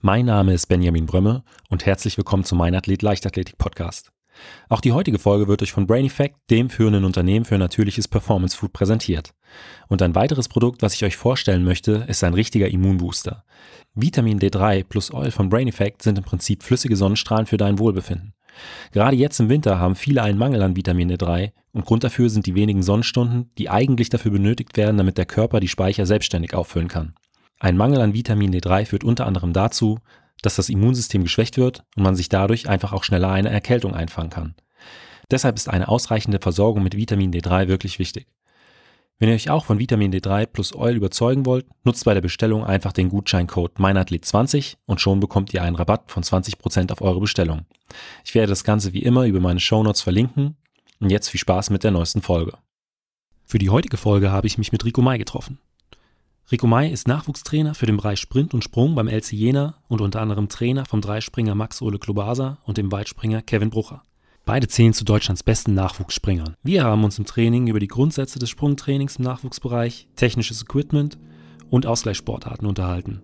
Mein Name ist Benjamin Brömme und herzlich willkommen zum Mein Athlet Leichtathletik Podcast. Auch die heutige Folge wird euch von Brain Effect, dem führenden Unternehmen für natürliches Performance Food, präsentiert. Und ein weiteres Produkt, was ich euch vorstellen möchte, ist ein richtiger Immunbooster. Vitamin D3 plus Oil von Brain Effect sind im Prinzip flüssige Sonnenstrahlen für dein Wohlbefinden. Gerade jetzt im Winter haben viele einen Mangel an Vitamin D3 und Grund dafür sind die wenigen Sonnenstunden, die eigentlich dafür benötigt werden, damit der Körper die Speicher selbstständig auffüllen kann. Ein Mangel an Vitamin D3 führt unter anderem dazu, dass das Immunsystem geschwächt wird und man sich dadurch einfach auch schneller eine Erkältung einfangen kann. Deshalb ist eine ausreichende Versorgung mit Vitamin D3 wirklich wichtig. Wenn ihr euch auch von Vitamin D3 plus Oil überzeugen wollt, nutzt bei der Bestellung einfach den Gutscheincode meinathlet20 und schon bekommt ihr einen Rabatt von 20% auf eure Bestellung. Ich werde das Ganze wie immer über meine Shownotes verlinken und jetzt viel Spaß mit der neuesten Folge. Für die heutige Folge habe ich mich mit Rico Mai getroffen. Rico May ist Nachwuchstrainer für den Bereich Sprint und Sprung beim LC Jena und unter anderem Trainer vom Dreispringer Max Ole Klobasa und dem Weitspringer Kevin Brucher. Beide zählen zu Deutschlands besten Nachwuchsspringern. Wir haben uns im Training über die Grundsätze des Sprungtrainings im Nachwuchsbereich, technisches Equipment und Ausgleichssportarten unterhalten.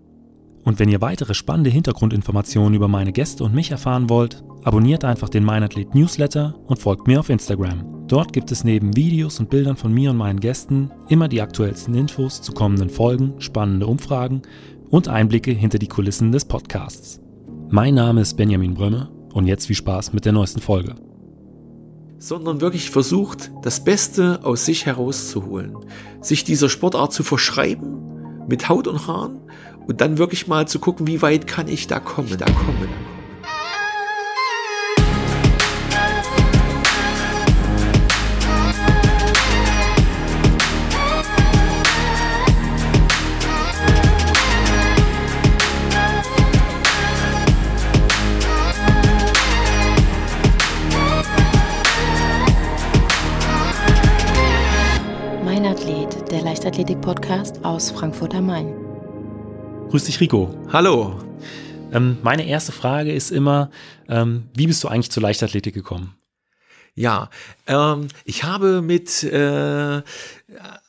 Und wenn ihr weitere spannende Hintergrundinformationen über meine Gäste und mich erfahren wollt, abonniert einfach den Meinathlet Newsletter und folgt mir auf Instagram. Dort gibt es neben Videos und Bildern von mir und meinen Gästen immer die aktuellsten Infos zu kommenden Folgen, spannende Umfragen und Einblicke hinter die Kulissen des Podcasts. Mein Name ist Benjamin Brömme und jetzt viel Spaß mit der neuesten Folge. Sondern wirklich versucht, das Beste aus sich herauszuholen, sich dieser Sportart zu verschreiben, mit Haut und Haaren und dann wirklich mal zu gucken, wie weit kann ich da kommen, da kommen. Leichtathletik-Podcast aus Frankfurt am Main. Grüß dich, Rico. Hallo. Ähm, meine erste Frage ist immer, ähm, wie bist du eigentlich zur Leichtathletik gekommen? Ja, ähm, ich habe mit äh,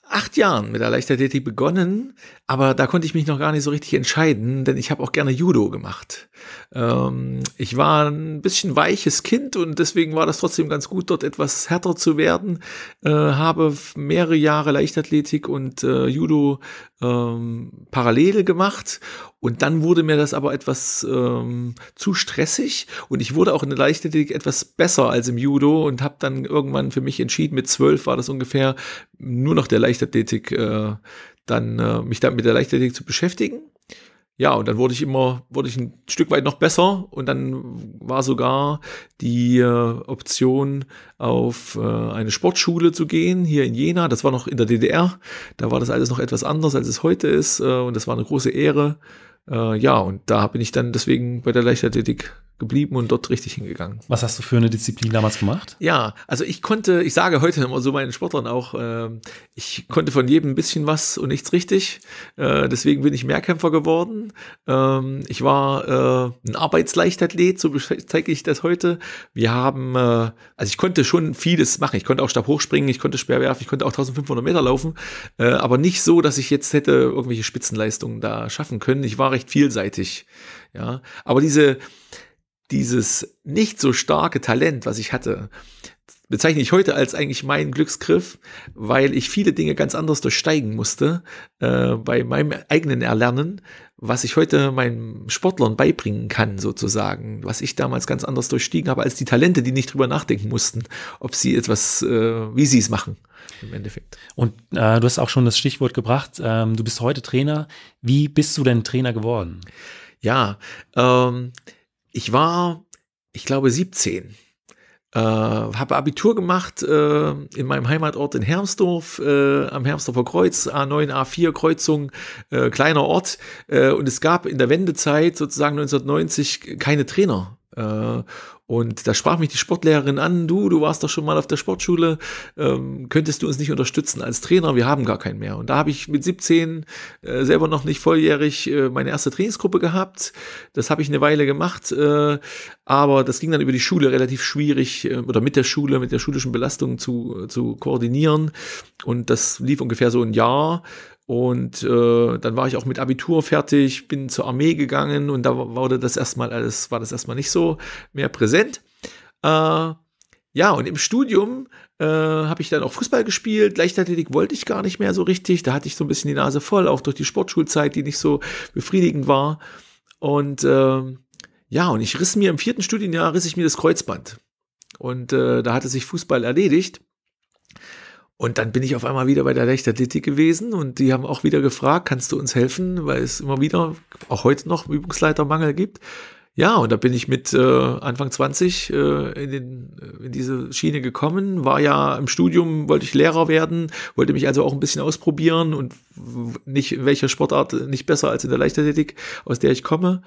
acht Jahren mit der Leichtathletik begonnen, aber da konnte ich mich noch gar nicht so richtig entscheiden, denn ich habe auch gerne Judo gemacht. Ähm, ich war ein bisschen weiches Kind und deswegen war das trotzdem ganz gut, dort etwas härter zu werden. Äh, habe mehrere Jahre Leichtathletik und äh, Judo ähm, parallel gemacht und dann wurde mir das aber etwas ähm, zu stressig und ich wurde auch in der Leichtathletik etwas besser als im Judo und habe dann irgendwann für mich entschieden, mit zwölf war das ungefähr, nur noch der Leichtathletik äh, dann äh, mich dann mit der Leichtathletik zu beschäftigen. Ja, und dann wurde ich immer, wurde ich ein Stück weit noch besser und dann war sogar die äh, Option, auf äh, eine Sportschule zu gehen, hier in Jena. Das war noch in der DDR. Da war das alles noch etwas anders, als es heute ist. Äh, und das war eine große Ehre. Äh, ja, und da bin ich dann deswegen bei der Leichtathletik geblieben und dort richtig hingegangen. Was hast du für eine Disziplin damals gemacht? Ja, also ich konnte, ich sage heute immer so meinen Sportlern auch, äh, ich konnte von jedem ein bisschen was und nichts richtig. Äh, deswegen bin ich Mehrkämpfer geworden. Ähm, ich war äh, ein Arbeitsleichtathlet, so zeige ich das heute. Wir haben, äh, also ich konnte schon vieles machen. Ich konnte auch Stab hochspringen, ich konnte Speer werfen, ich konnte auch 1500 Meter laufen, äh, aber nicht so, dass ich jetzt hätte irgendwelche Spitzenleistungen da schaffen können. Ich war recht vielseitig. Ja, aber diese, dieses nicht so starke Talent, was ich hatte, bezeichne ich heute als eigentlich meinen Glücksgriff, weil ich viele Dinge ganz anders durchsteigen musste äh, bei meinem eigenen Erlernen, was ich heute meinen Sportlern beibringen kann, sozusagen, was ich damals ganz anders durchstiegen habe als die Talente, die nicht drüber nachdenken mussten, ob sie etwas, äh, wie sie es machen im Endeffekt. Und äh, du hast auch schon das Stichwort gebracht, ähm, du bist heute Trainer. Wie bist du denn Trainer geworden? Ja, ähm, ich war, ich glaube, 17. Äh, habe Abitur gemacht äh, in meinem Heimatort in Hermsdorf, äh, am Hermsdorfer Kreuz, A9, A4 Kreuzung, äh, kleiner Ort. Äh, und es gab in der Wendezeit, sozusagen 1990, keine Trainer. Äh, und da sprach mich die Sportlehrerin an, du, du warst doch schon mal auf der Sportschule, ähm, könntest du uns nicht unterstützen als Trainer? Wir haben gar keinen mehr. Und da habe ich mit 17 äh, selber noch nicht volljährig äh, meine erste Trainingsgruppe gehabt. Das habe ich eine Weile gemacht, äh, aber das ging dann über die Schule relativ schwierig äh, oder mit der Schule, mit der schulischen Belastung zu, zu koordinieren. Und das lief ungefähr so ein Jahr. Und äh, dann war ich auch mit Abitur fertig, bin zur Armee gegangen und da wurde das erstmal alles, war das erstmal nicht so mehr präsent. Äh, ja, und im Studium äh, habe ich dann auch Fußball gespielt. Leichtathletik wollte ich gar nicht mehr so richtig. Da hatte ich so ein bisschen die Nase voll, auch durch die Sportschulzeit, die nicht so befriedigend war. Und äh, ja, und ich riss mir im vierten Studienjahr riss ich mir das Kreuzband. Und äh, da hatte sich Fußball erledigt. Und dann bin ich auf einmal wieder bei der Leichtathletik gewesen und die haben auch wieder gefragt, kannst du uns helfen, weil es immer wieder, auch heute noch, Übungsleitermangel gibt. Ja, und da bin ich mit äh, Anfang 20 äh, in, den, in diese Schiene gekommen, war ja im Studium, wollte ich Lehrer werden, wollte mich also auch ein bisschen ausprobieren und nicht in welcher Sportart nicht besser als in der Leichtathletik, aus der ich komme.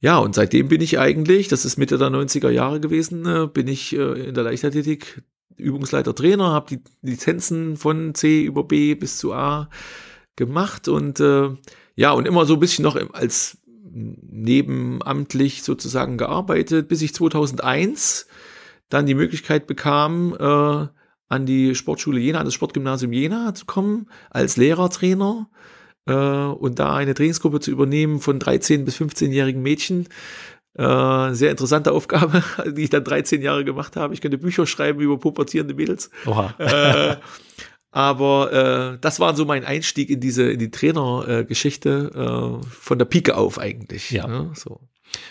Ja, und seitdem bin ich eigentlich, das ist Mitte der 90er Jahre gewesen, äh, bin ich äh, in der Leichtathletik Übungsleiter Trainer, habe die Lizenzen von C über B bis zu A gemacht und äh, ja, und immer so ein bisschen noch als nebenamtlich sozusagen gearbeitet, bis ich 2001 dann die Möglichkeit bekam, äh, an die Sportschule Jena, an das Sportgymnasium Jena zu kommen, als Lehrertrainer äh, und da eine Trainingsgruppe zu übernehmen von 13- bis 15-jährigen Mädchen. Äh, sehr interessante Aufgabe, die ich dann 13 Jahre gemacht habe. Ich könnte Bücher schreiben über pubertierende Mädels. Oha. Äh, aber äh, das war so mein Einstieg in diese in die Trainergeschichte äh, von der Pike auf eigentlich. Ja. Ne? So.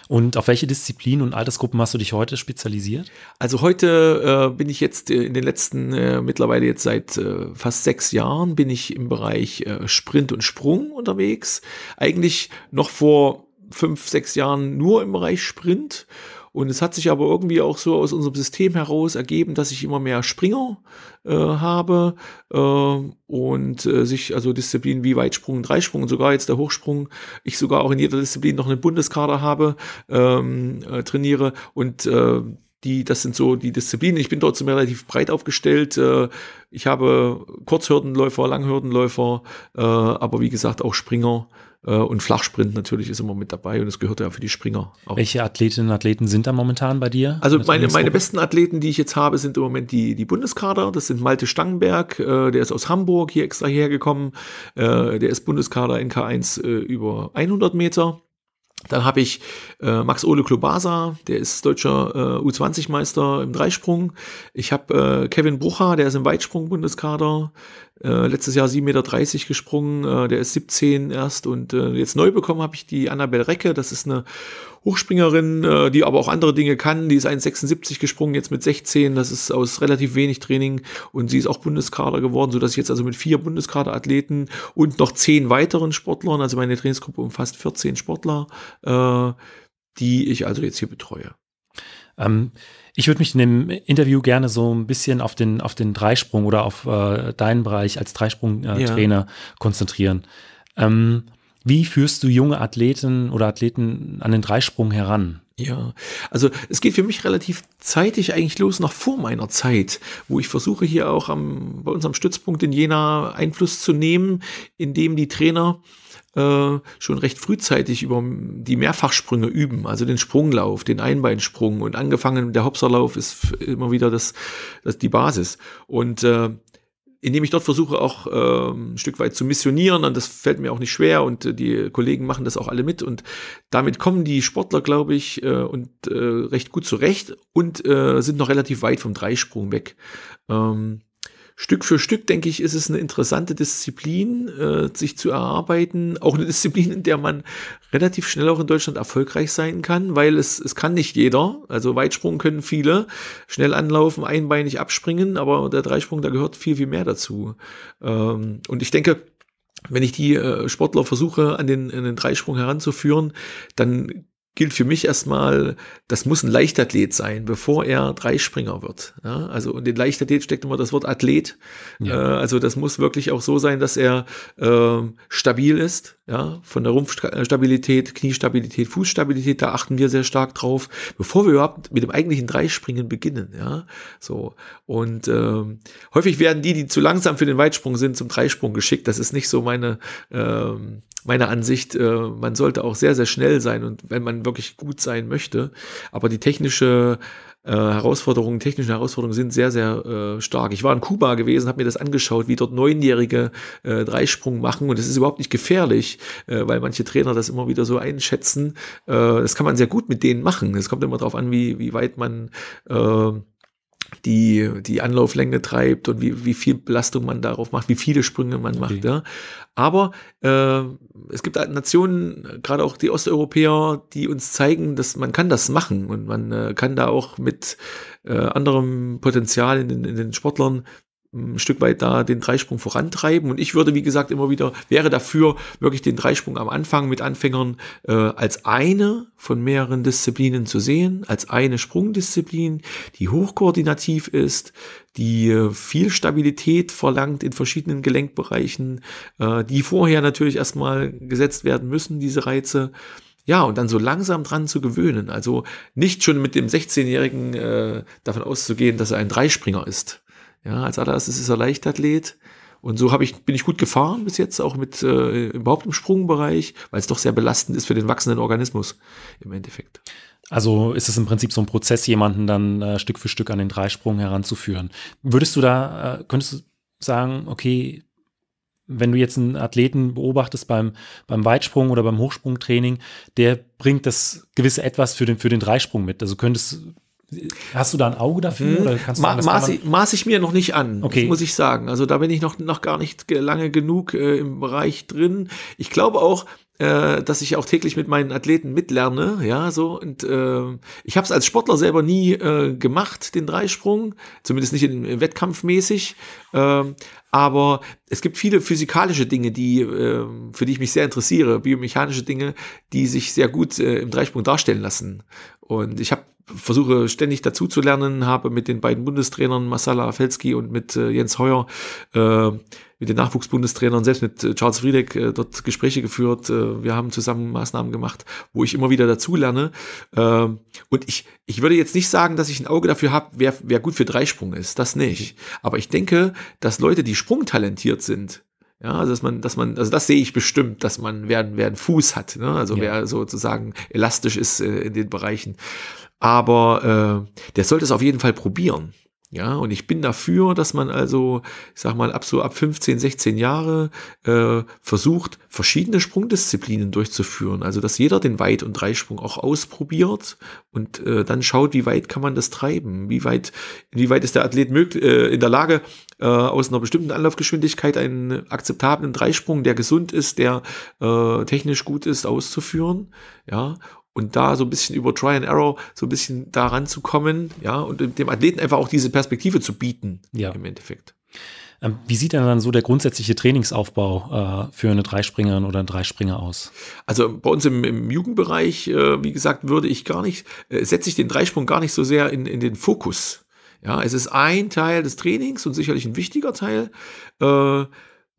Und auf welche Disziplinen und Altersgruppen hast du dich heute spezialisiert? Also heute äh, bin ich jetzt äh, in den letzten, äh, mittlerweile jetzt seit äh, fast sechs Jahren, bin ich im Bereich Sprint und Sprung unterwegs. Eigentlich noch vor fünf, sechs Jahren nur im Bereich Sprint. Und es hat sich aber irgendwie auch so aus unserem System heraus ergeben, dass ich immer mehr Springer äh, habe äh, und äh, sich also Disziplinen wie Weitsprung, Dreisprung und sogar jetzt der Hochsprung, ich sogar auch in jeder Disziplin noch eine Bundeskader habe, ähm, äh, trainiere. Und äh, die, das sind so die Disziplinen. Ich bin trotzdem relativ breit aufgestellt. Äh, ich habe Kurzhürdenläufer, Langhürdenläufer, äh, aber wie gesagt auch Springer äh, und Flachsprint natürlich ist immer mit dabei und es gehört ja für die Springer auch. Welche Athletinnen und Athleten sind da momentan bei dir? Also meine, meine besten Athleten, die ich jetzt habe, sind im Moment die, die Bundeskader. Das sind Malte Stangenberg, äh, der ist aus Hamburg hier extra hergekommen. Äh, der ist Bundeskader in K1 äh, über 100 Meter. Dann habe ich äh, Max Ole Klobasa, der ist deutscher äh, U20-Meister im Dreisprung. Ich habe äh, Kevin Brucher, der ist im Weitsprung-Bundeskader. Äh, letztes Jahr 7,30 Meter gesprungen, äh, der ist 17 erst. Und äh, jetzt neu bekommen habe ich die Annabelle Recke, das ist eine Hochspringerin, äh, die aber auch andere Dinge kann. Die ist 1,76 gesprungen, jetzt mit 16. Das ist aus relativ wenig Training und sie ist auch Bundeskader geworden, sodass ich jetzt also mit vier Bundeskaderathleten und noch zehn weiteren Sportlern, also meine Trainingsgruppe umfasst 14 Sportler, äh, die ich also jetzt hier betreue. Ähm, ich würde mich in dem Interview gerne so ein bisschen auf den, auf den Dreisprung oder auf äh, deinen Bereich als Dreisprung-Trainer ja. konzentrieren. Ähm, wie führst du junge Athleten oder Athleten an den Dreisprung heran? Ja, also es geht für mich relativ zeitig eigentlich los, noch vor meiner Zeit, wo ich versuche hier auch am, bei unserem Stützpunkt in Jena Einfluss zu nehmen, indem die Trainer äh, schon recht frühzeitig über die Mehrfachsprünge üben, also den Sprunglauf, den Einbeinsprung und angefangen der Hopserlauf ist immer wieder das, das die Basis. Und äh, indem ich dort versuche auch äh, ein Stück weit zu missionieren und das fällt mir auch nicht schwer und äh, die Kollegen machen das auch alle mit und damit kommen die Sportler, glaube ich, äh, und äh, recht gut zurecht und äh, sind noch relativ weit vom Dreisprung weg. Ähm, Stück für Stück, denke ich, ist es eine interessante Disziplin, äh, sich zu erarbeiten. Auch eine Disziplin, in der man relativ schnell auch in Deutschland erfolgreich sein kann, weil es, es kann nicht jeder. Also Weitsprung können viele, schnell anlaufen, einbeinig abspringen, aber der Dreisprung, da gehört viel, viel mehr dazu. Ähm, und ich denke, wenn ich die äh, Sportler versuche, an den, an den Dreisprung heranzuführen, dann gilt für mich erstmal, das muss ein Leichtathlet sein, bevor er Dreispringer wird. Ja, also in den Leichtathlet steckt immer das Wort Athlet. Ja. Äh, also das muss wirklich auch so sein, dass er äh, stabil ist, ja, von der Rumpfstabilität, Kniestabilität, Fußstabilität, da achten wir sehr stark drauf, bevor wir überhaupt mit dem eigentlichen Dreispringen beginnen, ja, so. Und ähm, häufig werden die, die zu langsam für den Weitsprung sind, zum Dreisprung geschickt. Das ist nicht so meine ähm, meiner Ansicht, äh, man sollte auch sehr, sehr schnell sein und wenn man wirklich gut sein möchte. Aber die technische äh, Herausforderungen, technischen Herausforderungen sind sehr, sehr äh, stark. Ich war in Kuba gewesen, habe mir das angeschaut, wie dort Neunjährige äh, Dreisprung machen und es ist überhaupt nicht gefährlich, äh, weil manche Trainer das immer wieder so einschätzen. Äh, das kann man sehr gut mit denen machen. Es kommt immer darauf an, wie, wie weit man äh, die, die Anlauflänge treibt und wie, wie viel Belastung man darauf macht, wie viele Sprünge man okay. macht. Ja. Aber äh, es gibt halt Nationen, gerade auch die Osteuropäer, die uns zeigen, dass man kann das machen und man äh, kann da auch mit äh, anderem Potenzial in, in den Sportlern ein Stück weit da den Dreisprung vorantreiben. Und ich würde, wie gesagt, immer wieder, wäre dafür, wirklich den Dreisprung am Anfang mit Anfängern äh, als eine von mehreren Disziplinen zu sehen, als eine Sprungdisziplin, die hochkoordinativ ist, die äh, viel Stabilität verlangt in verschiedenen Gelenkbereichen, äh, die vorher natürlich erstmal gesetzt werden müssen, diese Reize. Ja, und dann so langsam dran zu gewöhnen. Also nicht schon mit dem 16-Jährigen äh, davon auszugehen, dass er ein Dreispringer ist ja, als allererstes ist er Leichtathlet. Und so habe ich, bin ich gut gefahren bis jetzt, auch mit äh, überhaupt im Sprungbereich, weil es doch sehr belastend ist für den wachsenden Organismus im Endeffekt. Also ist es im Prinzip so ein Prozess, jemanden dann äh, Stück für Stück an den Dreisprung heranzuführen. Würdest du da, äh, könntest du sagen, okay, wenn du jetzt einen Athleten beobachtest beim, beim Weitsprung oder beim Hochsprungtraining, der bringt das gewisse Etwas für den, für den Dreisprung mit. Also könntest, Hast du da ein Auge dafür? Hm. Oder kannst du Ma maß, ich, maß ich mir noch nicht an, okay. muss ich sagen. Also da bin ich noch, noch gar nicht lange genug äh, im Bereich drin. Ich glaube auch, äh, dass ich auch täglich mit meinen Athleten mitlerne, ja, so und äh, ich habe es als Sportler selber nie äh, gemacht, den Dreisprung, zumindest nicht in, in Wettkampfmäßig, äh, aber es gibt viele physikalische Dinge, die äh, für die ich mich sehr interessiere, biomechanische Dinge, die sich sehr gut äh, im Dreisprung darstellen lassen und ich habe versuche ständig dazu zu lernen, habe mit den beiden Bundestrainern Masala Felski und mit äh, Jens Heuer, äh, mit den Nachwuchsbundestrainern, selbst mit äh, Charles Friedeck äh, dort Gespräche geführt. Äh, wir haben zusammen Maßnahmen gemacht, wo ich immer wieder dazu lerne. Äh, und ich, ich würde jetzt nicht sagen, dass ich ein Auge dafür habe, wer, wer gut für Dreisprung ist. Das nicht. Aber ich denke, dass Leute, die sprungtalentiert sind, ja, also dass man, dass man, also das sehe ich bestimmt, dass man, wer, wer einen Fuß hat, ne? also ja. wer sozusagen elastisch ist äh, in den Bereichen. Aber äh, der sollte es auf jeden Fall probieren. Ja, und ich bin dafür, dass man also, ich sag mal, ab so ab 15, 16 Jahre äh, versucht, verschiedene Sprungdisziplinen durchzuführen. Also, dass jeder den Weit- und Dreisprung auch ausprobiert und äh, dann schaut, wie weit kann man das treiben, wie weit, wie weit ist der Athlet möglich, äh, in der Lage, äh, aus einer bestimmten Anlaufgeschwindigkeit einen akzeptablen Dreisprung, der gesund ist, der äh, technisch gut ist, auszuführen. Ja, und da so ein bisschen über Try and Error so ein bisschen daran zu kommen, ja, und dem Athleten einfach auch diese Perspektive zu bieten, ja. im Endeffekt. Ähm, wie sieht denn dann so der grundsätzliche Trainingsaufbau äh, für eine Dreispringerin oder einen Dreispringer aus? Also bei uns im, im Jugendbereich, äh, wie gesagt, würde ich gar nicht, äh, setze ich den Dreisprung gar nicht so sehr in, in den Fokus. Ja, es ist ein Teil des Trainings und sicherlich ein wichtiger Teil. Äh,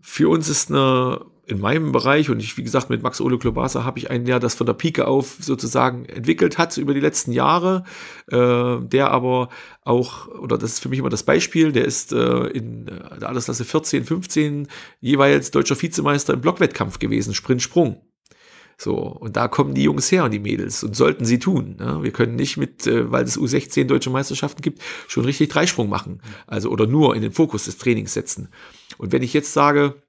für uns ist eine in meinem Bereich und ich, wie gesagt, mit Max Ole Klobasa habe ich einen, der das von der Pike auf sozusagen entwickelt hat über die letzten Jahre, äh, der aber auch, oder das ist für mich immer das Beispiel, der ist äh, in der Altersklasse 14, 15 jeweils deutscher Vizemeister im Blockwettkampf gewesen, Sprint-Sprung. So, und da kommen die Jungs her und die Mädels und sollten sie tun. Ne? Wir können nicht mit, äh, weil es U16 deutsche Meisterschaften gibt, schon richtig Dreisprung machen. Also, oder nur in den Fokus des Trainings setzen. Und wenn ich jetzt sage, äh,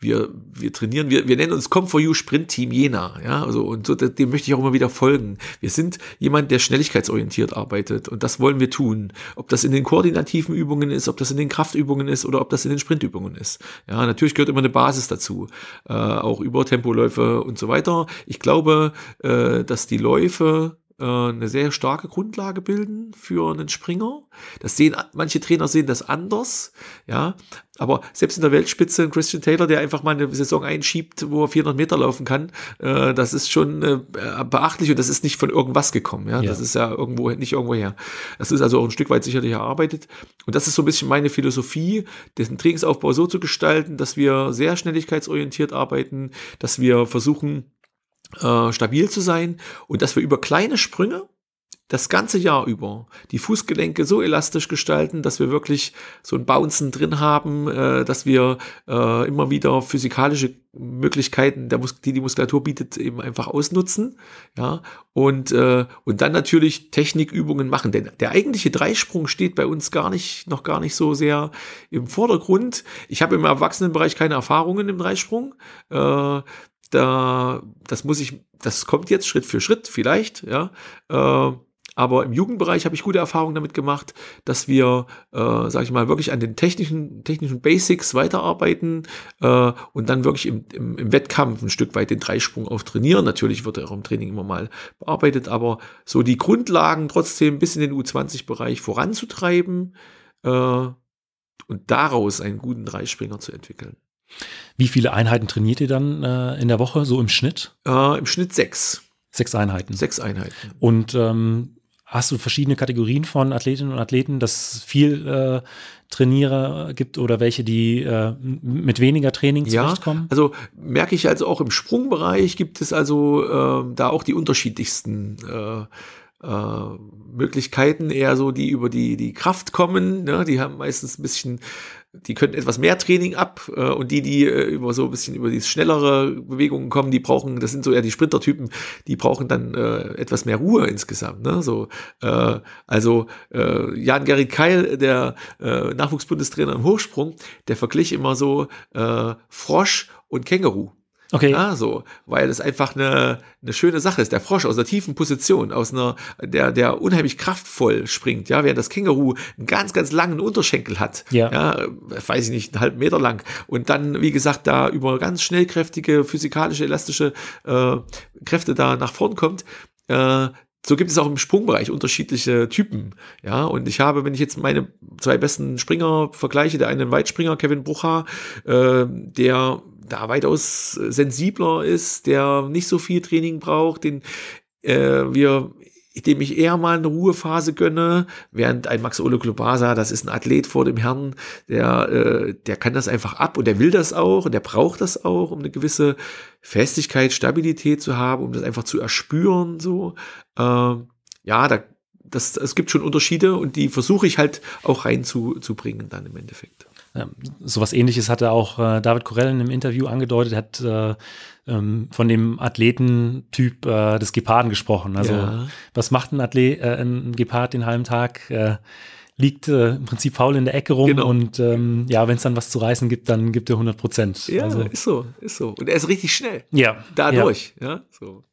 wir, wir trainieren, wir, wir nennen uns Come for You Sprint Team Jena, ja, also und so, dem möchte ich auch immer wieder folgen. Wir sind jemand, der schnelligkeitsorientiert arbeitet und das wollen wir tun. Ob das in den koordinativen Übungen ist, ob das in den Kraftübungen ist oder ob das in den Sprintübungen ist. Ja, natürlich gehört immer eine Basis dazu, äh, auch über Tempoläufe und so weiter. Ich glaube, äh, dass die Läufe äh, eine sehr starke Grundlage bilden für einen Springer. Das sehen manche Trainer sehen das anders, ja. Aber selbst in der Weltspitze Christian Taylor, der einfach mal eine Saison einschiebt, wo er 400 Meter laufen kann, äh, das ist schon äh, beachtlich und das ist nicht von irgendwas gekommen, ja? ja. Das ist ja irgendwo nicht irgendwo her. Das ist also auch ein Stück weit sicherlich erarbeitet. Und das ist so ein bisschen meine Philosophie, den Trainingsaufbau so zu gestalten, dass wir sehr schnelligkeitsorientiert arbeiten, dass wir versuchen äh, stabil zu sein und dass wir über kleine Sprünge das ganze Jahr über die Fußgelenke so elastisch gestalten, dass wir wirklich so ein Bouncen drin haben, äh, dass wir äh, immer wieder physikalische Möglichkeiten, die die Muskulatur bietet, eben einfach ausnutzen. Ja, und, äh, und dann natürlich Technikübungen machen. Denn der eigentliche Dreisprung steht bei uns gar nicht, noch gar nicht so sehr im Vordergrund. Ich habe im Erwachsenenbereich keine Erfahrungen im Dreisprung. Äh, da, das muss ich, das kommt jetzt Schritt für Schritt vielleicht, ja. Äh, aber im Jugendbereich habe ich gute Erfahrungen damit gemacht, dass wir, äh, sage ich mal, wirklich an den technischen, technischen Basics weiterarbeiten äh, und dann wirklich im, im, im, Wettkampf ein Stück weit den Dreisprung auch trainieren. Natürlich wird er auch im Training immer mal bearbeitet, aber so die Grundlagen trotzdem bis in den U20-Bereich voranzutreiben äh, und daraus einen guten Dreispringer zu entwickeln. Wie viele Einheiten trainiert ihr dann äh, in der Woche, so im Schnitt? Äh, Im Schnitt sechs. Sechs Einheiten. Sechs Einheiten. Und ähm, hast du verschiedene Kategorien von Athletinnen und Athleten, dass viel äh, Trainierer gibt oder welche, die äh, mit weniger Training zurechtkommen? Ja, also merke ich also auch im Sprungbereich gibt es also äh, da auch die unterschiedlichsten äh, äh, Möglichkeiten, eher so, die über die, die Kraft kommen. Ne? Die haben meistens ein bisschen die können etwas mehr Training ab äh, und die, die äh, über so ein bisschen über die schnellere Bewegungen kommen, die brauchen, das sind so eher die Sprintertypen, die brauchen dann äh, etwas mehr Ruhe insgesamt. Ne? So, äh, also äh, Jan Gerrit Keil, der äh, Nachwuchsbundestrainer im Hochsprung, der verglich immer so äh, Frosch und Känguru. Okay. Ja, so, weil es einfach eine, eine schöne Sache ist. Der Frosch aus einer tiefen Position, aus einer, der, der unheimlich kraftvoll springt, ja, während das Känguru einen ganz, ganz langen Unterschenkel hat. Ja. ja weiß ich nicht, einen halben Meter lang. Und dann, wie gesagt, da über ganz schnellkräftige, physikalische, elastische äh, Kräfte da nach vorn kommt. Äh, so gibt es auch im Sprungbereich unterschiedliche Typen. Ja, und ich habe, wenn ich jetzt meine zwei besten Springer vergleiche, der eine Weitspringer, Kevin Brucher, äh, der da weitaus sensibler ist, der nicht so viel Training braucht, den äh, wir dem ich eher mal eine Ruhephase gönne, während ein Max Ole Klobasa, das ist ein Athlet vor dem Herrn, der, äh, der kann das einfach ab und der will das auch und der braucht das auch, um eine gewisse Festigkeit, Stabilität zu haben, um das einfach zu erspüren, so. Ähm, ja, da, das, es gibt schon Unterschiede und die versuche ich halt auch reinzubringen dann im Endeffekt. Ähm, sowas ähnliches hatte auch äh, David Korell in einem Interview angedeutet, hat äh, ähm, von dem Athletentyp äh, des Geparden gesprochen. Also ja. was macht ein Athlet, ein Gepard den halben Tag? Liegt äh, im Prinzip faul in der Ecke rum genau. und ähm, ja, wenn es dann was zu reißen gibt, dann gibt er 100 Prozent. Ja, also, ist so, ist so. Und er ist richtig schnell. Ja. Dadurch, ja, ja so.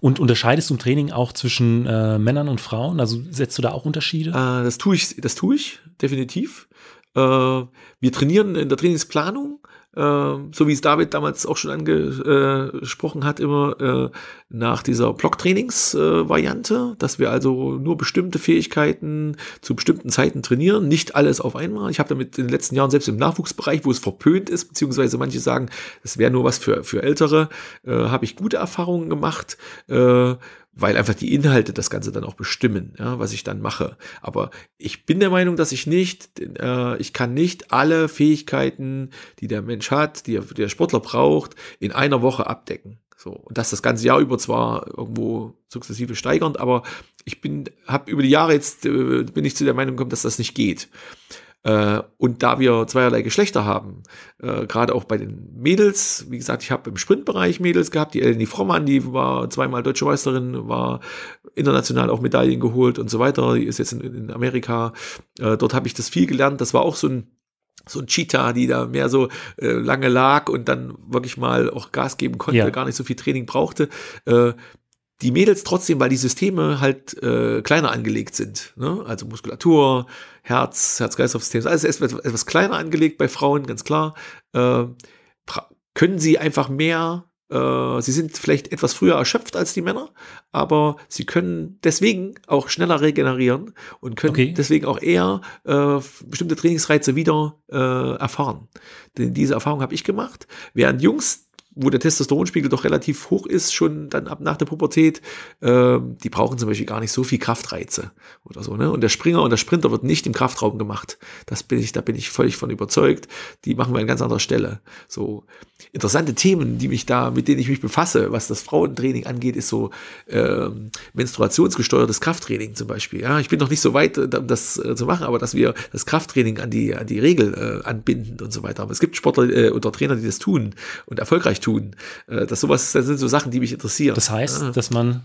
Und unterscheidest du im Training auch zwischen äh, Männern und Frauen? Also setzt du da auch Unterschiede? Äh, das tue ich, das tue ich definitiv. Äh, wir trainieren in der Trainingsplanung ähm, so wie es David damals auch schon angesprochen hat, immer äh, nach dieser Blocktrainings-Variante, dass wir also nur bestimmte Fähigkeiten zu bestimmten Zeiten trainieren, nicht alles auf einmal. Ich habe damit in den letzten Jahren, selbst im Nachwuchsbereich, wo es verpönt ist, beziehungsweise manche sagen, es wäre nur was für, für Ältere, äh, habe ich gute Erfahrungen gemacht. Weil einfach die Inhalte das Ganze dann auch bestimmen, ja, was ich dann mache. Aber ich bin der Meinung, dass ich nicht, äh, ich kann nicht alle Fähigkeiten, die der Mensch hat, die, die der Sportler braucht, in einer Woche abdecken. So und das das ganze Jahr über zwar irgendwo sukzessive steigernd, aber ich bin, habe über die Jahre jetzt äh, bin ich zu der Meinung gekommen, dass das nicht geht. Äh, und da wir zweierlei Geschlechter haben, äh, gerade auch bei den Mädels, wie gesagt, ich habe im Sprintbereich Mädels gehabt, die Eleni Frommann, die war zweimal deutsche Meisterin, war international auch Medaillen geholt und so weiter, die ist jetzt in, in Amerika. Äh, dort habe ich das viel gelernt. Das war auch so ein so ein Cheetah, die da mehr so äh, lange lag und dann wirklich mal auch Gas geben konnte, ja. gar nicht so viel Training brauchte. Äh, die Mädels trotzdem, weil die Systeme halt äh, kleiner angelegt sind. Ne? Also Muskulatur, Herz, Herz-Kreislauf-System, alles ist etwas, etwas kleiner angelegt bei Frauen, ganz klar. Äh, können sie einfach mehr, äh, sie sind vielleicht etwas früher erschöpft als die Männer, aber sie können deswegen auch schneller regenerieren und können okay. deswegen auch eher äh, bestimmte Trainingsreize wieder äh, erfahren. Denn diese Erfahrung habe ich gemacht. Während Jungs wo der Testosteronspiegel doch relativ hoch ist, schon dann ab nach der Pubertät, äh, die brauchen zum Beispiel gar nicht so viel Kraftreize oder so. Ne? Und der Springer und der Sprinter wird nicht im Kraftraum gemacht. Das bin ich, da bin ich völlig von überzeugt. Die machen wir an ganz anderer Stelle. So interessante Themen, die mich da, mit denen ich mich befasse, was das Frauentraining angeht, ist so äh, menstruationsgesteuertes Krafttraining zum Beispiel. Ja, ich bin noch nicht so weit, um das äh, zu machen, aber dass wir das Krafttraining an die an die Regel äh, anbinden und so weiter. Aber es gibt Sportler äh, oder Trainer, die das tun und erfolgreich tun. Äh, das sowas, das sind so Sachen, die mich interessieren. Das heißt, ja. dass man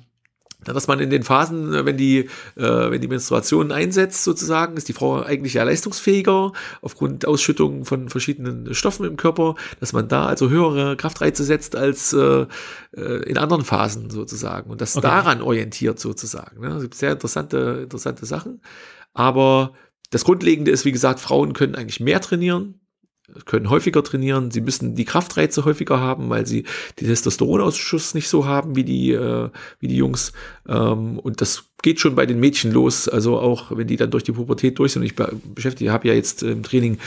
dass man in den Phasen, wenn die, äh, wenn die Menstruation einsetzt, sozusagen, ist die Frau eigentlich ja leistungsfähiger aufgrund Ausschüttung von verschiedenen Stoffen im Körper, dass man da also höhere Kraftreize setzt als äh, äh in anderen Phasen sozusagen und das okay. daran orientiert sozusagen. Ne? Es gibt sehr interessante, interessante Sachen. Aber das Grundlegende ist, wie gesagt, Frauen können eigentlich mehr trainieren können häufiger trainieren, sie müssen die Kraftreize häufiger haben, weil sie die Testosteronausschuss nicht so haben wie die, äh, wie die Jungs. Ähm, und das geht schon bei den Mädchen los, also auch wenn die dann durch die Pubertät durch sind. Ich beschäftige, habe ja jetzt im Training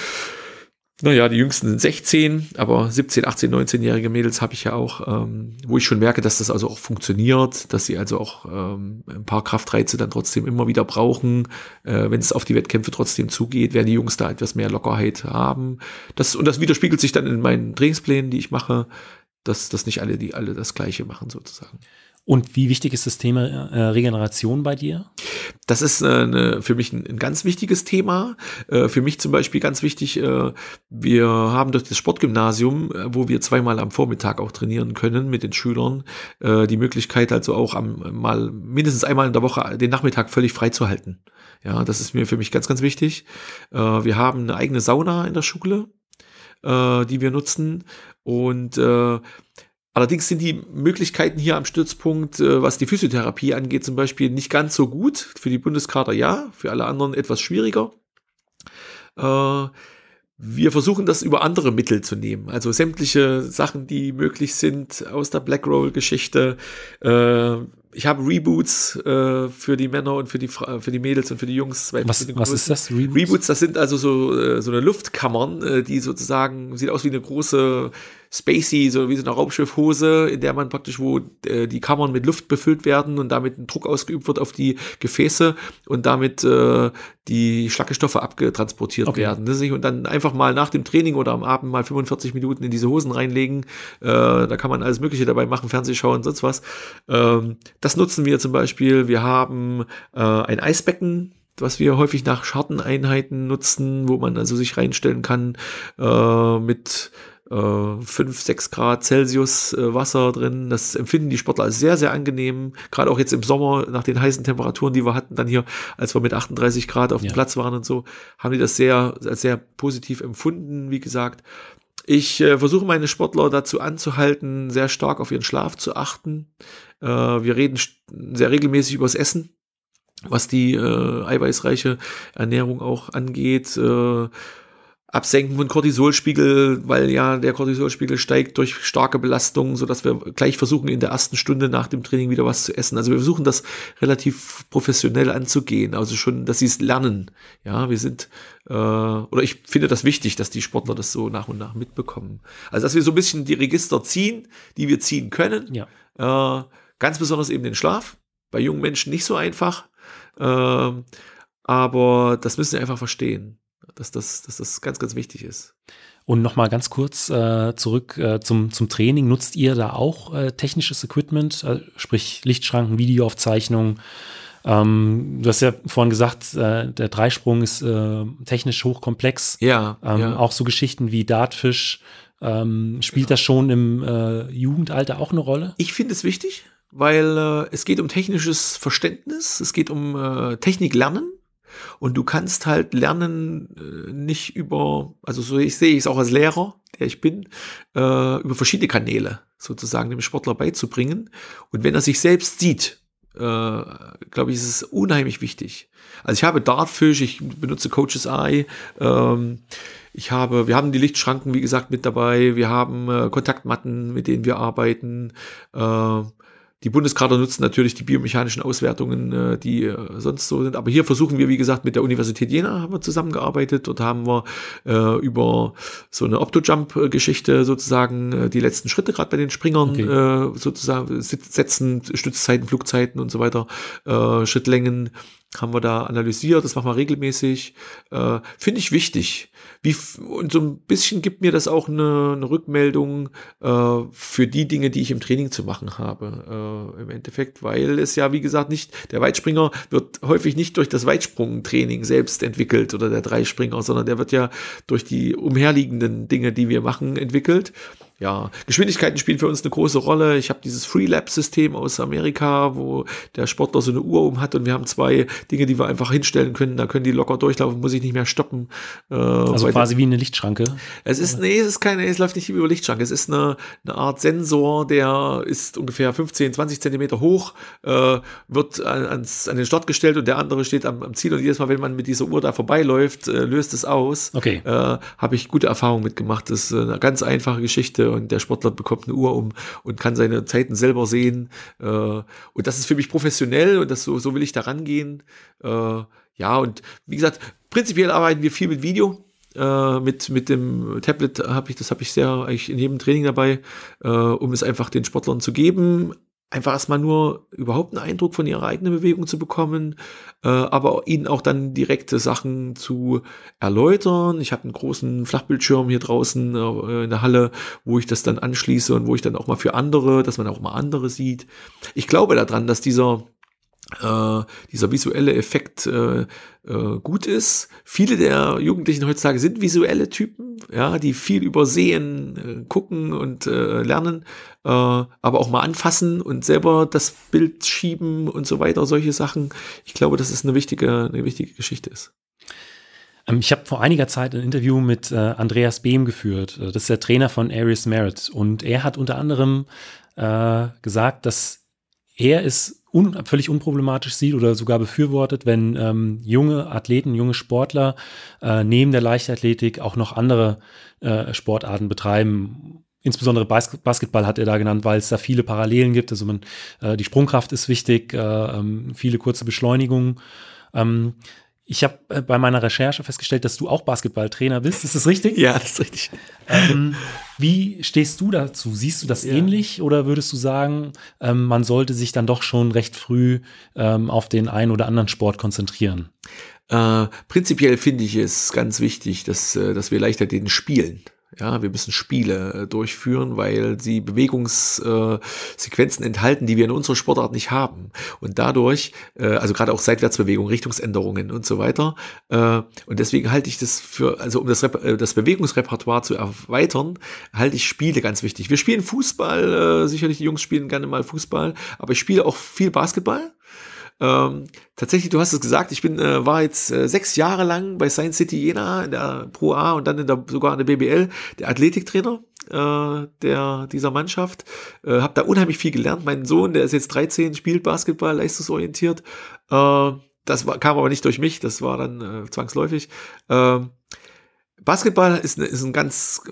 naja, die jüngsten sind 16, aber 17, 18, 19-jährige Mädels habe ich ja auch, ähm, wo ich schon merke, dass das also auch funktioniert, dass sie also auch ähm, ein paar Kraftreize dann trotzdem immer wieder brauchen. Äh, wenn es auf die Wettkämpfe trotzdem zugeht, werden die Jungs da etwas mehr Lockerheit haben. Das, und das widerspiegelt sich dann in meinen Trainingsplänen, die ich mache, dass, dass nicht alle, die alle das Gleiche machen sozusagen. Und wie wichtig ist das Thema äh, Regeneration bei dir? Das ist äh, für mich ein, ganz wichtiges Thema. Äh, für mich zum Beispiel ganz wichtig, äh, wir haben durch das Sportgymnasium, wo wir zweimal am Vormittag auch trainieren können mit den Schülern, die Möglichkeit also auch am, mal mindestens einmal in der Woche den Nachmittag völlig frei zu halten. Ja, das ist mir für mich ganz, ganz wichtig. wir haben eine eigene Sauna in der Schule, die wir nutzen. Und Allerdings sind die Möglichkeiten hier am Stützpunkt, äh, was die Physiotherapie angeht, zum Beispiel nicht ganz so gut. Für die Bundeskader ja, für alle anderen etwas schwieriger. Äh, wir versuchen das über andere Mittel zu nehmen. Also sämtliche Sachen, die möglich sind aus der Blackroll-Geschichte. Äh, ich habe Reboots äh, für die Männer und für die, für die Mädels und für die Jungs. Was, was ist das? Reboots? Reboots, das sind also so, so eine Luftkammern, die sozusagen, sieht aus wie eine große spacey, so wie so eine Raumschiffhose, in der man praktisch, wo äh, die Kammern mit Luft befüllt werden und damit ein Druck ausgeübt wird auf die Gefäße und damit äh, die Schlackestoffe abgetransportiert okay. werden. Ne? Und dann einfach mal nach dem Training oder am Abend mal 45 Minuten in diese Hosen reinlegen. Äh, da kann man alles Mögliche dabei machen, Fernseh schauen, sonst was. Ähm, das nutzen wir zum Beispiel. Wir haben äh, ein Eisbecken was wir häufig nach Scharteneinheiten nutzen, wo man also sich reinstellen kann äh, mit äh, 5, 6 Grad Celsius äh, Wasser drin. Das empfinden die Sportler als sehr, sehr angenehm. Gerade auch jetzt im Sommer nach den heißen Temperaturen, die wir hatten, dann hier, als wir mit 38 Grad auf dem ja. Platz waren und so, haben die das sehr, sehr positiv empfunden, wie gesagt. Ich äh, versuche meine Sportler dazu anzuhalten, sehr stark auf ihren Schlaf zu achten. Äh, wir reden sehr regelmäßig übers Essen, was die äh, eiweißreiche Ernährung auch angeht. Äh, Absenken von Cortisolspiegel, weil ja der Cortisolspiegel steigt durch starke Belastung, so dass wir gleich versuchen in der ersten Stunde nach dem Training wieder was zu essen. Also wir versuchen das relativ professionell anzugehen, also schon, dass sie es lernen. Ja, wir sind äh, oder ich finde das wichtig, dass die Sportler das so nach und nach mitbekommen. Also dass wir so ein bisschen die Register ziehen, die wir ziehen können. Ja. Äh, ganz besonders eben den Schlaf. Bei jungen Menschen nicht so einfach. Äh, aber das müssen sie einfach verstehen dass das, dass das ganz, ganz wichtig ist. Und nochmal ganz kurz äh, zurück äh, zum, zum Training. Nutzt ihr da auch äh, technisches Equipment, äh, sprich Lichtschranken, Videoaufzeichnungen? Ähm, du hast ja vorhin gesagt, äh, der Dreisprung ist äh, technisch hochkomplex. Ja, ähm, ja. Auch so Geschichten wie Dartfish. Ähm, spielt das schon im Jugendalter auch eine Rolle? Ich finde es wichtig, weil es geht um technisches Verständnis, es geht um Technik lernen und du kannst halt lernen, äh, nicht über, also so ich sehe ich es auch als Lehrer, der ich bin, äh, über verschiedene Kanäle sozusagen dem Sportler beizubringen. Und wenn er sich selbst sieht, äh, glaube ich, ist es unheimlich wichtig. Also ich habe Dartfish, ich benutze Coaches Eye, ähm, ich habe, wir haben die Lichtschranken, wie gesagt, mit dabei, wir haben äh, Kontaktmatten, mit denen wir arbeiten. Äh, die Bundeskader nutzen natürlich die biomechanischen Auswertungen, äh, die äh, sonst so sind. Aber hier versuchen wir, wie gesagt, mit der Universität Jena haben wir zusammengearbeitet. Dort haben wir äh, über so eine Optojump-Geschichte sozusagen äh, die letzten Schritte gerade bei den Springern okay. äh, sozusagen setzen, Stützzeiten, Flugzeiten und so weiter, äh, Schrittlängen haben wir da analysiert, das machen wir regelmäßig. Finde ich wichtig. Wie, und so ein bisschen gibt mir das auch eine, eine Rückmeldung äh, für die Dinge, die ich im Training zu machen habe. Äh, Im Endeffekt, weil es ja, wie gesagt, nicht, der Weitspringer wird häufig nicht durch das Weitsprungtraining selbst entwickelt oder der Dreispringer, sondern der wird ja durch die umherliegenden Dinge, die wir machen, entwickelt ja, Geschwindigkeiten spielen für uns eine große Rolle. Ich habe dieses Free-Lab-System aus Amerika, wo der Sportler so eine Uhr um hat und wir haben zwei Dinge, die wir einfach hinstellen können. Da können die locker durchlaufen, muss ich nicht mehr stoppen. Äh, also quasi wie eine Lichtschranke. Es ist, nee, es ist keine, es läuft nicht über Lichtschranke. Es ist eine, eine Art Sensor, der ist ungefähr 15, 20 Zentimeter hoch, äh, wird ans, an den Start gestellt und der andere steht am, am Ziel und jedes Mal, wenn man mit dieser Uhr da vorbeiläuft, äh, löst es aus. Okay. Äh, habe ich gute Erfahrungen mitgemacht. Das ist eine ganz einfache Geschichte und der Sportler bekommt eine Uhr um und kann seine Zeiten selber sehen. Äh, und das ist für mich professionell und das so, so will ich da rangehen. Äh, ja, und wie gesagt, prinzipiell arbeiten wir viel mit Video. Äh, mit, mit dem Tablet habe ich, das habe ich sehr eigentlich in jedem Training dabei, äh, um es einfach den Sportlern zu geben einfach erstmal nur überhaupt einen Eindruck von ihrer eigenen Bewegung zu bekommen, äh, aber ihnen auch dann direkte Sachen zu erläutern. Ich habe einen großen Flachbildschirm hier draußen äh, in der Halle, wo ich das dann anschließe und wo ich dann auch mal für andere, dass man auch mal andere sieht. Ich glaube daran, dass dieser äh, dieser visuelle Effekt äh, äh, gut ist. Viele der Jugendlichen heutzutage sind visuelle Typen, ja, die viel übersehen, äh, gucken und äh, lernen, äh, aber auch mal anfassen und selber das Bild schieben und so weiter, solche Sachen. Ich glaube, dass es eine wichtige, eine wichtige Geschichte ist. Ähm, ich habe vor einiger Zeit ein Interview mit äh, Andreas Behm geführt. Das ist der Trainer von Aries Merit. Und er hat unter anderem äh, gesagt, dass er es un völlig unproblematisch sieht oder sogar befürwortet, wenn ähm, junge Athleten, junge Sportler äh, neben der Leichtathletik auch noch andere äh, Sportarten betreiben. Insbesondere Bas Basketball hat er da genannt, weil es da viele Parallelen gibt. Also man, äh, die Sprungkraft ist wichtig, äh, ähm, viele kurze Beschleunigungen. Ähm, ich habe äh, bei meiner Recherche festgestellt, dass du auch Basketballtrainer bist. Ist das richtig? ja, das ist richtig. Ähm, wie stehst du dazu? Siehst du das ja. ähnlich oder würdest du sagen, ähm, man sollte sich dann doch schon recht früh ähm, auf den einen oder anderen Sport konzentrieren? Äh, prinzipiell finde ich es ganz wichtig, dass, äh, dass wir leichter den spielen. Ja, wir müssen Spiele äh, durchführen, weil sie Bewegungssequenzen äh, enthalten, die wir in unserer Sportart nicht haben. Und dadurch, äh, also gerade auch Seitwärtsbewegung, Richtungsänderungen und so weiter. Äh, und deswegen halte ich das für, also um das, äh, das Bewegungsrepertoire zu erweitern, halte ich Spiele ganz wichtig. Wir spielen Fußball, äh, sicherlich die Jungs spielen gerne mal Fußball, aber ich spiele auch viel Basketball. Ähm, tatsächlich, du hast es gesagt, ich bin, äh, war jetzt äh, sechs Jahre lang bei Science City Jena in der Pro A und dann in der, sogar in der BBL, der Athletiktrainer äh, der, dieser Mannschaft. Äh, habe da unheimlich viel gelernt. Mein Sohn, der ist jetzt 13, spielt Basketball, leistungsorientiert. Äh, das war, kam aber nicht durch mich, das war dann äh, zwangsläufig. Äh, Basketball ist, ist ein ganz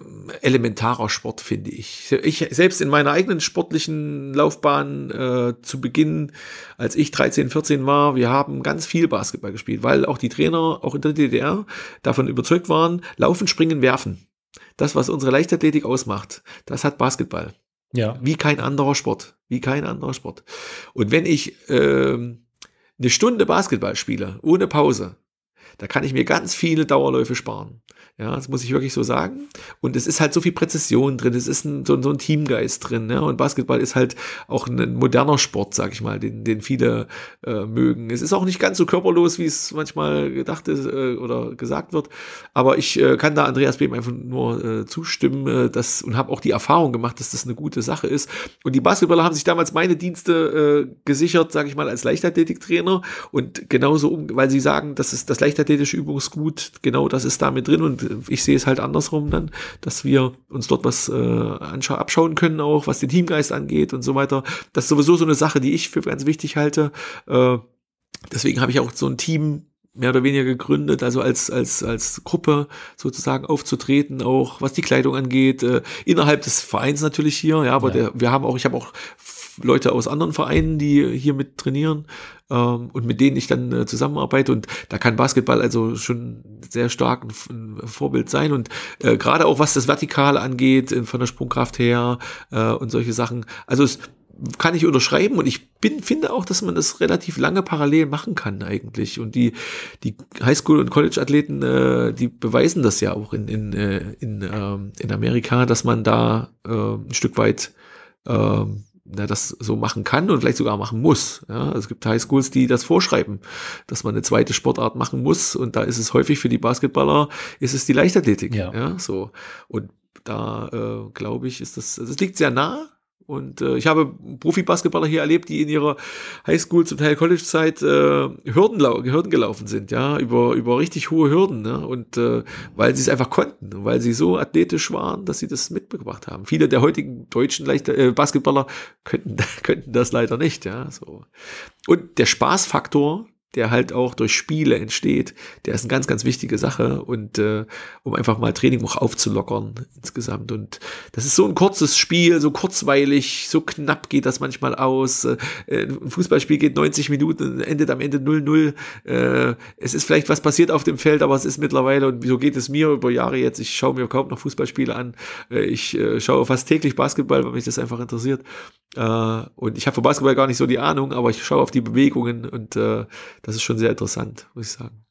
elementarer Sport, finde ich. Ich selbst in meiner eigenen sportlichen Laufbahn äh, zu Beginn, als ich 13, 14 war, wir haben ganz viel Basketball gespielt, weil auch die Trainer, auch in der DDR, davon überzeugt waren, laufen, springen, werfen. Das, was unsere Leichtathletik ausmacht, das hat Basketball. Ja. Wie kein anderer Sport. Wie kein anderer Sport. Und wenn ich äh, eine Stunde Basketball spiele, ohne Pause, da kann ich mir ganz viele Dauerläufe sparen. Ja, das muss ich wirklich so sagen. Und es ist halt so viel Präzision drin, es ist ein, so, so, ein Teamgeist drin. Ja? Und Basketball ist halt auch ein moderner Sport, sag ich mal, den, den viele äh, mögen. Es ist auch nicht ganz so körperlos, wie es manchmal gedacht ist äh, oder gesagt wird. Aber ich äh, kann da Andreas Behm einfach nur äh, zustimmen äh, dass, und habe auch die Erfahrung gemacht, dass das eine gute Sache ist. Und die Basketballer haben sich damals meine Dienste äh, gesichert, sag ich mal, als Leichtathletiktrainer. Und genauso, weil sie sagen, das ist das leichtathletische Übungsgut, genau das ist damit drin. Und ich sehe es halt andersrum dann, dass wir uns dort was äh, abschauen können, auch was den Teamgeist angeht und so weiter. Das ist sowieso so eine Sache, die ich für ganz wichtig halte. Äh, deswegen habe ich auch so ein Team mehr oder weniger gegründet, also als, als, als Gruppe sozusagen aufzutreten, auch was die Kleidung angeht, äh, innerhalb des Vereins natürlich hier, ja, aber ja. Der, wir haben auch, ich habe auch Leute aus anderen Vereinen, die hier mit trainieren ähm, und mit denen ich dann äh, zusammenarbeite. Und da kann Basketball also schon sehr stark ein, ein Vorbild sein. Und äh, gerade auch was das Vertikale angeht, von der Sprungkraft her äh, und solche Sachen, also es kann ich unterschreiben und ich bin, finde auch, dass man das relativ lange parallel machen kann eigentlich. Und die, die Highschool- und College-Athleten, äh, die beweisen das ja auch in, in, äh, in, ähm, in Amerika, dass man da äh, ein Stück weit äh, na, das so machen kann und vielleicht sogar machen muss. Ja, es gibt Highschools, die das vorschreiben, dass man eine zweite Sportart machen muss. Und da ist es häufig für die Basketballer, ist es die Leichtathletik. Ja, ja so. Und da äh, glaube ich, ist das, das liegt sehr nah und äh, ich habe Profi-Basketballer hier erlebt, die in ihrer Highschool, zum Teil College-Zeit äh, Hürden, Hürden gelaufen sind, ja, über, über richtig hohe Hürden. Ne? Und äh, weil sie es einfach konnten, weil sie so athletisch waren, dass sie das mitgebracht haben. Viele der heutigen deutschen Leichter, äh, Basketballer könnten, könnten das leider nicht, ja. So. Und der Spaßfaktor, der halt auch durch Spiele entsteht, der ist eine ganz, ganz wichtige Sache und äh, um einfach mal Training auch aufzulockern insgesamt. Und das ist so ein kurzes Spiel, so kurzweilig, so knapp geht das manchmal aus. Äh, ein Fußballspiel geht 90 Minuten, endet am Ende 0-0. Äh, es ist vielleicht was passiert auf dem Feld, aber es ist mittlerweile, und so geht es mir über Jahre jetzt, ich schaue mir kaum noch Fußballspiele an. Äh, ich äh, schaue fast täglich Basketball, weil mich das einfach interessiert. Äh, und ich habe von Basketball gar nicht so die Ahnung, aber ich schaue auf die Bewegungen und äh, das ist schon sehr interessant, muss ich sagen.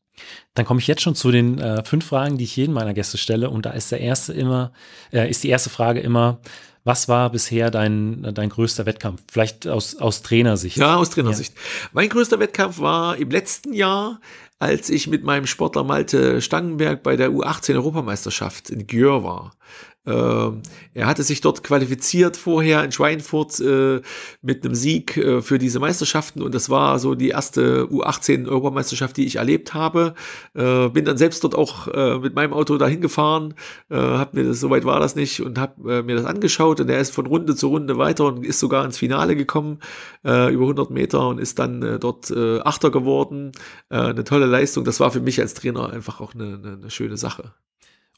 Dann komme ich jetzt schon zu den äh, fünf Fragen, die ich jedem meiner Gäste stelle. Und da ist der erste immer, äh, ist die erste Frage immer, was war bisher dein, dein größter Wettkampf? Vielleicht aus, aus Trainersicht. Ja, aus Trainersicht. Ja. Mein größter Wettkampf war im letzten Jahr, als ich mit meinem Sportler Malte Stangenberg bei der U18 Europameisterschaft in Gjör war. Ähm, er hatte sich dort qualifiziert vorher in Schweinfurt äh, mit einem Sieg äh, für diese Meisterschaften und das war so die erste U18-Europameisterschaft, die ich erlebt habe. Äh, bin dann selbst dort auch äh, mit meinem Auto dahin gefahren, äh, hab mir das, soweit war das nicht und habe äh, mir das angeschaut und er ist von Runde zu Runde weiter und ist sogar ins Finale gekommen, über 100 Meter und ist dann dort Achter geworden. Eine tolle Leistung. Das war für mich als Trainer einfach auch eine, eine, eine schöne Sache.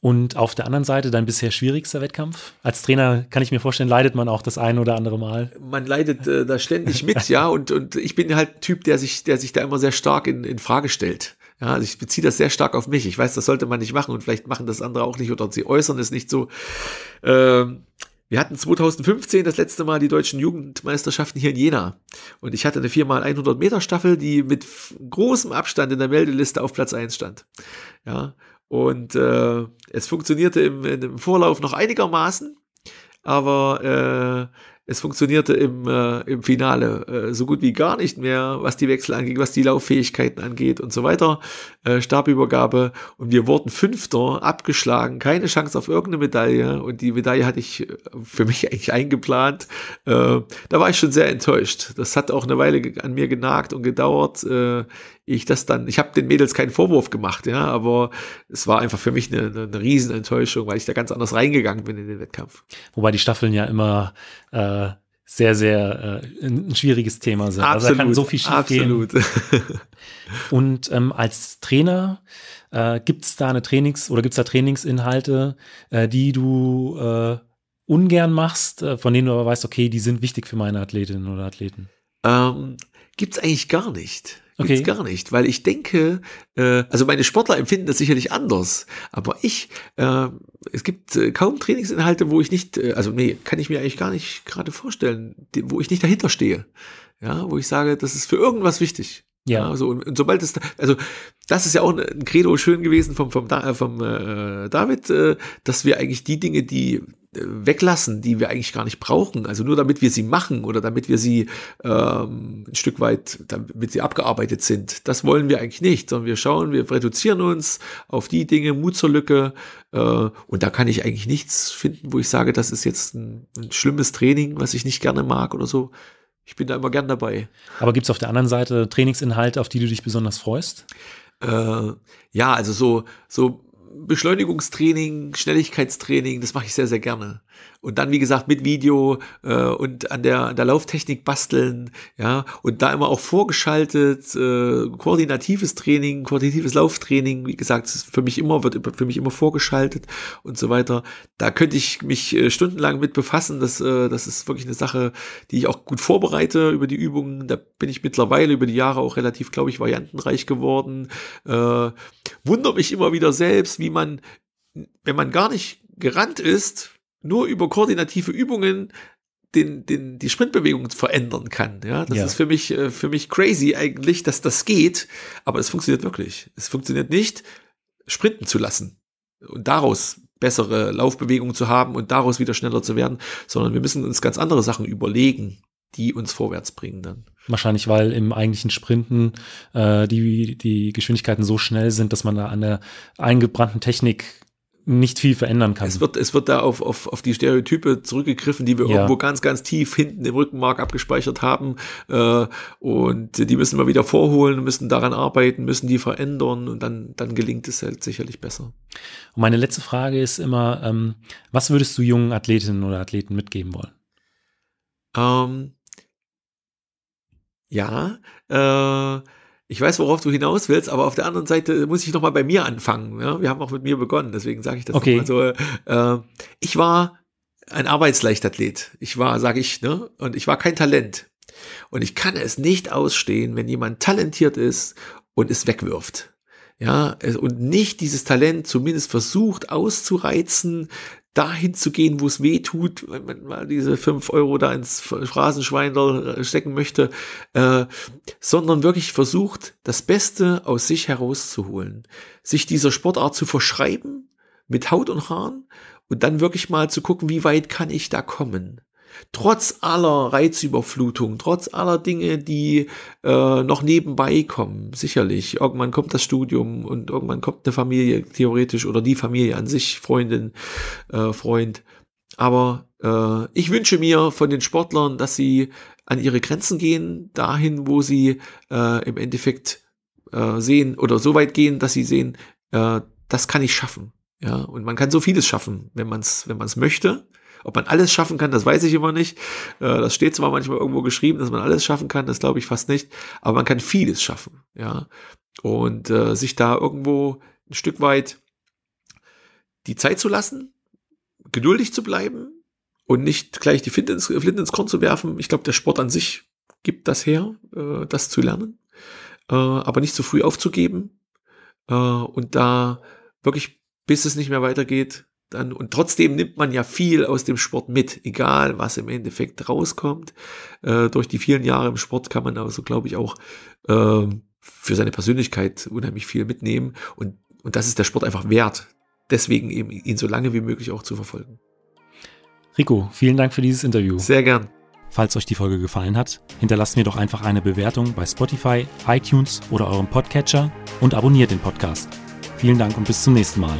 Und auf der anderen Seite dein bisher schwierigster Wettkampf? Als Trainer kann ich mir vorstellen, leidet man auch das ein oder andere Mal. Man leidet äh, da ständig mit, ja. Und, und ich bin halt ein Typ, der sich, der sich da immer sehr stark in, in Frage stellt. Ja, also ich beziehe das sehr stark auf mich. Ich weiß, das sollte man nicht machen und vielleicht machen das andere auch nicht oder sie äußern es nicht so. Ähm, wir hatten 2015 das letzte Mal die deutschen Jugendmeisterschaften hier in Jena. Und ich hatte eine 4x100 Meter Staffel, die mit großem Abstand in der Meldeliste auf Platz 1 stand. Ja, und äh, es funktionierte im, im Vorlauf noch einigermaßen, aber äh, es funktionierte im, äh, im Finale äh, so gut wie gar nicht mehr, was die Wechsel angeht, was die Lauffähigkeiten angeht und so weiter. Äh, Stabübergabe und wir wurden Fünfter, abgeschlagen, keine Chance auf irgendeine Medaille und die Medaille hatte ich äh, für mich eigentlich eingeplant. Da war ich schon sehr enttäuscht. Das hat auch eine Weile an mir genagt und gedauert. Ich das dann, ich habe den Mädels keinen Vorwurf gemacht, ja, aber es war einfach für mich eine, eine, eine Riesenenttäuschung, weil ich da ganz anders reingegangen bin in den Wettkampf. Wobei die Staffeln ja immer äh, sehr, sehr äh, ein schwieriges Thema sind. Absolut, also da kann so viel schief absolut. gehen. Und ähm, als Trainer äh, gibt es da eine Trainings- oder gibt es da Trainingsinhalte, äh, die du äh, ungern machst, äh, von denen du aber weißt, okay, die sind wichtig für meine Athletinnen oder Athleten? Ähm, gibt es eigentlich gar nicht. Okay. Gibt's gar nicht, weil ich denke, äh, also meine Sportler empfinden das sicherlich anders, aber ich, äh, es gibt äh, kaum Trainingsinhalte, wo ich nicht, äh, also nee, kann ich mir eigentlich gar nicht gerade vorstellen, die, wo ich nicht dahinter stehe. Ja, wo ich sage, das ist für irgendwas wichtig. Ja. ja so, und, und, sobald es, also das ist ja auch ein Credo schön gewesen vom, vom, vom äh, David, äh, dass wir eigentlich die Dinge, die weglassen, die wir eigentlich gar nicht brauchen. Also nur damit wir sie machen oder damit wir sie ähm, ein Stück weit, damit sie abgearbeitet sind. Das wollen wir eigentlich nicht, sondern wir schauen, wir reduzieren uns auf die Dinge, Mut zur Lücke. Äh, und da kann ich eigentlich nichts finden, wo ich sage, das ist jetzt ein, ein schlimmes Training, was ich nicht gerne mag oder so. Ich bin da immer gern dabei. Aber gibt es auf der anderen Seite Trainingsinhalte, auf die du dich besonders freust? Äh, ja, also so, so Beschleunigungstraining, Schnelligkeitstraining, das mache ich sehr, sehr gerne. Und dann, wie gesagt, mit Video äh, und an der, an der Lauftechnik basteln, ja, und da immer auch vorgeschaltet, äh, koordinatives Training, koordinatives Lauftraining, wie gesagt, für mich immer, wird für mich immer vorgeschaltet und so weiter. Da könnte ich mich äh, stundenlang mit befassen. Das, äh, das ist wirklich eine Sache, die ich auch gut vorbereite über die Übungen. Da bin ich mittlerweile über die Jahre auch relativ, glaube ich, variantenreich geworden. Äh, wundere mich immer wieder selbst, wie man, wenn man gar nicht gerannt ist, nur über koordinative Übungen den, den, die Sprintbewegung verändern kann. Ja, das ja. ist für mich, äh, für mich crazy eigentlich, dass das geht, aber es funktioniert wirklich. Es funktioniert nicht, sprinten zu lassen und daraus bessere Laufbewegungen zu haben und daraus wieder schneller zu werden, sondern wir müssen uns ganz andere Sachen überlegen, die uns vorwärts bringen dann. Wahrscheinlich, weil im eigentlichen Sprinten äh, die, die Geschwindigkeiten so schnell sind, dass man da an der eingebrannten Technik nicht viel verändern kann. Es wird, es wird da auf, auf, auf die Stereotype zurückgegriffen, die wir ja. irgendwo ganz, ganz tief hinten im Rückenmark abgespeichert haben. Äh, und die müssen wir wieder vorholen, müssen daran arbeiten, müssen die verändern und dann, dann gelingt es halt sicherlich besser. Und meine letzte Frage ist immer, ähm, was würdest du jungen Athletinnen oder Athleten mitgeben wollen? Ähm, ja, äh, ich weiß, worauf du hinaus willst, aber auf der anderen Seite muss ich noch mal bei mir anfangen. Ja? Wir haben auch mit mir begonnen, deswegen sage ich das okay. mal so. Äh, ich war ein Arbeitsleichtathlet. Ich war, sage ich, ne, und ich war kein Talent. Und ich kann es nicht ausstehen, wenn jemand talentiert ist und es wegwirft. Ja, und nicht dieses Talent zumindest versucht auszureizen, dahin zu gehen, wo es weh tut, wenn man mal diese fünf Euro da ins Phrasenschwein stecken möchte, äh, sondern wirklich versucht, das Beste aus sich herauszuholen, sich dieser Sportart zu verschreiben mit Haut und Haaren und dann wirklich mal zu gucken, wie weit kann ich da kommen trotz aller Reizüberflutung, trotz aller Dinge, die äh, noch nebenbei kommen, sicherlich. Irgendwann kommt das Studium und irgendwann kommt eine Familie theoretisch oder die Familie an sich, Freundin, äh, Freund. Aber äh, ich wünsche mir von den Sportlern, dass sie an ihre Grenzen gehen, dahin, wo sie äh, im Endeffekt äh, sehen oder so weit gehen, dass sie sehen, äh, das kann ich schaffen. Ja, und man kann so vieles schaffen, wenn man es wenn man es möchte. Ob man alles schaffen kann, das weiß ich immer nicht. Äh, das steht zwar manchmal irgendwo geschrieben, dass man alles schaffen kann, das glaube ich fast nicht, aber man kann vieles schaffen, ja. Und äh, sich da irgendwo ein Stück weit die Zeit zu lassen, geduldig zu bleiben und nicht gleich die Flinte ins, Flinte ins Korn zu werfen. Ich glaube, der Sport an sich gibt das her, äh, das zu lernen, äh, aber nicht zu früh aufzugeben äh, und da wirklich, bis es nicht mehr weitergeht, dann, und trotzdem nimmt man ja viel aus dem Sport mit, egal was im Endeffekt rauskommt. Äh, durch die vielen Jahre im Sport kann man also, glaube ich, auch äh, für seine Persönlichkeit unheimlich viel mitnehmen. Und, und das ist der Sport einfach wert. Deswegen eben ihn so lange wie möglich auch zu verfolgen. Rico, vielen Dank für dieses Interview. Sehr gern. Falls euch die Folge gefallen hat, hinterlasst mir doch einfach eine Bewertung bei Spotify, iTunes oder eurem Podcatcher und abonniert den Podcast. Vielen Dank und bis zum nächsten Mal.